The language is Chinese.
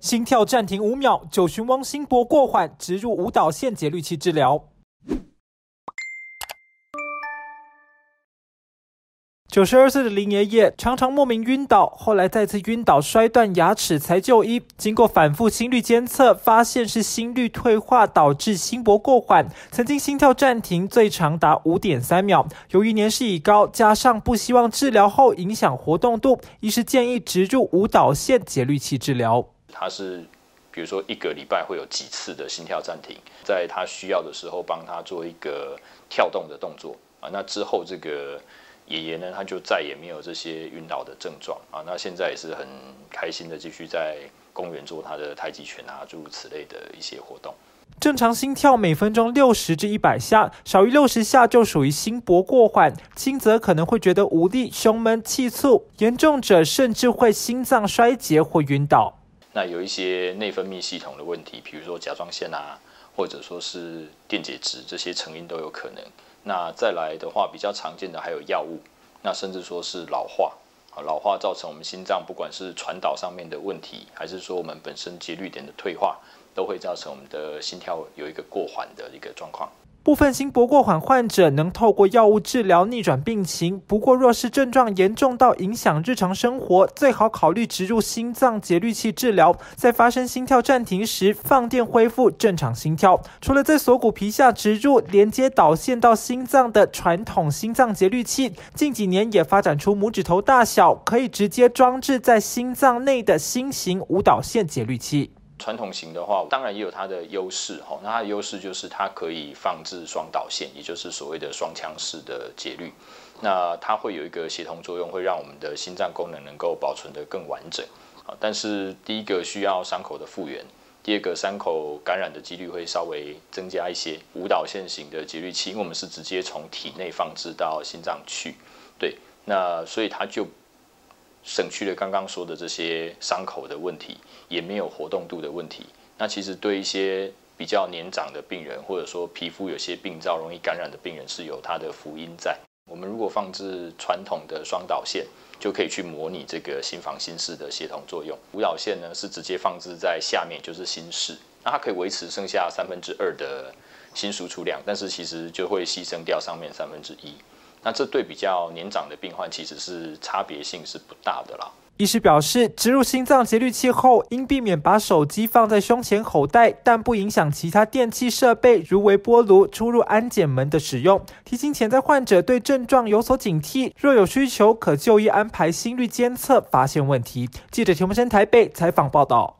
心跳暂停五秒，九旬汪心搏过缓，植入舞蹈线节律器治疗。九十二岁的林爷爷常常莫名晕倒，后来再次晕倒摔断牙齿才就医。经过反复心率监测，发现是心率退化导致心搏过缓，曾经心跳暂停最长达五点三秒。由于年事已高，加上不希望治疗后影响活动度，医师建议植入舞蹈线节律器治疗。他是，比如说一个礼拜会有几次的心跳暂停，在他需要的时候帮他做一个跳动的动作啊。那之后这个爷爷呢，他就再也没有这些晕倒的症状啊。那现在也是很开心的继续在公园做他的太极拳啊，诸如此类的一些活动。正常心跳每分钟六十至一百下，少于六十下就属于心搏过缓，轻则可能会觉得无力、胸闷、气促，严重者甚至会心脏衰竭或晕倒。那有一些内分泌系统的问题，比如说甲状腺啊，或者说是电解质这些成因都有可能。那再来的话，比较常见的还有药物，那甚至说是老化啊，老化造成我们心脏不管是传导上面的问题，还是说我们本身节律点的退化，都会造成我们的心跳有一个过缓的一个状况。部分心搏过缓患者能透过药物治疗逆转病情，不过若是症状严重到影响日常生活，最好考虑植入心脏节律器治疗，在发生心跳暂停时放电恢复正常心跳。除了在锁骨皮下植入连接导线到心脏的传统心脏节律器，近几年也发展出拇指头大小可以直接装置在心脏内的新型舞蹈线节律器。传统型的话，当然也有它的优势哈。那它的优势就是它可以放置双导线，也就是所谓的双腔式的节律。那它会有一个协同作用，会让我们的心脏功能能够保存得更完整啊。但是第一个需要伤口的复原，第二个伤口感染的几率会稍微增加一些。舞蹈线型的节律器，因为我们是直接从体内放置到心脏去，对，那所以它就。省去了刚刚说的这些伤口的问题，也没有活动度的问题。那其实对一些比较年长的病人，或者说皮肤有些病灶容易感染的病人，是有它的福音在。我们如果放置传统的双导线，就可以去模拟这个心房心室的协同作用。舞导线呢是直接放置在下面，就是心室，那它可以维持剩下三分之二的心输出量，但是其实就会牺牲掉上面三分之一。那这对比较年长的病患，其实是差别性是不大的啦。医师表示，植入心脏节律器后，应避免把手机放在胸前口袋，但不影响其他电器设备，如微波炉、出入安检门的使用。提醒潜在患者对症状有所警惕，若有需求，可就医安排心率监测，发现问题。记者田木生台北采访报道。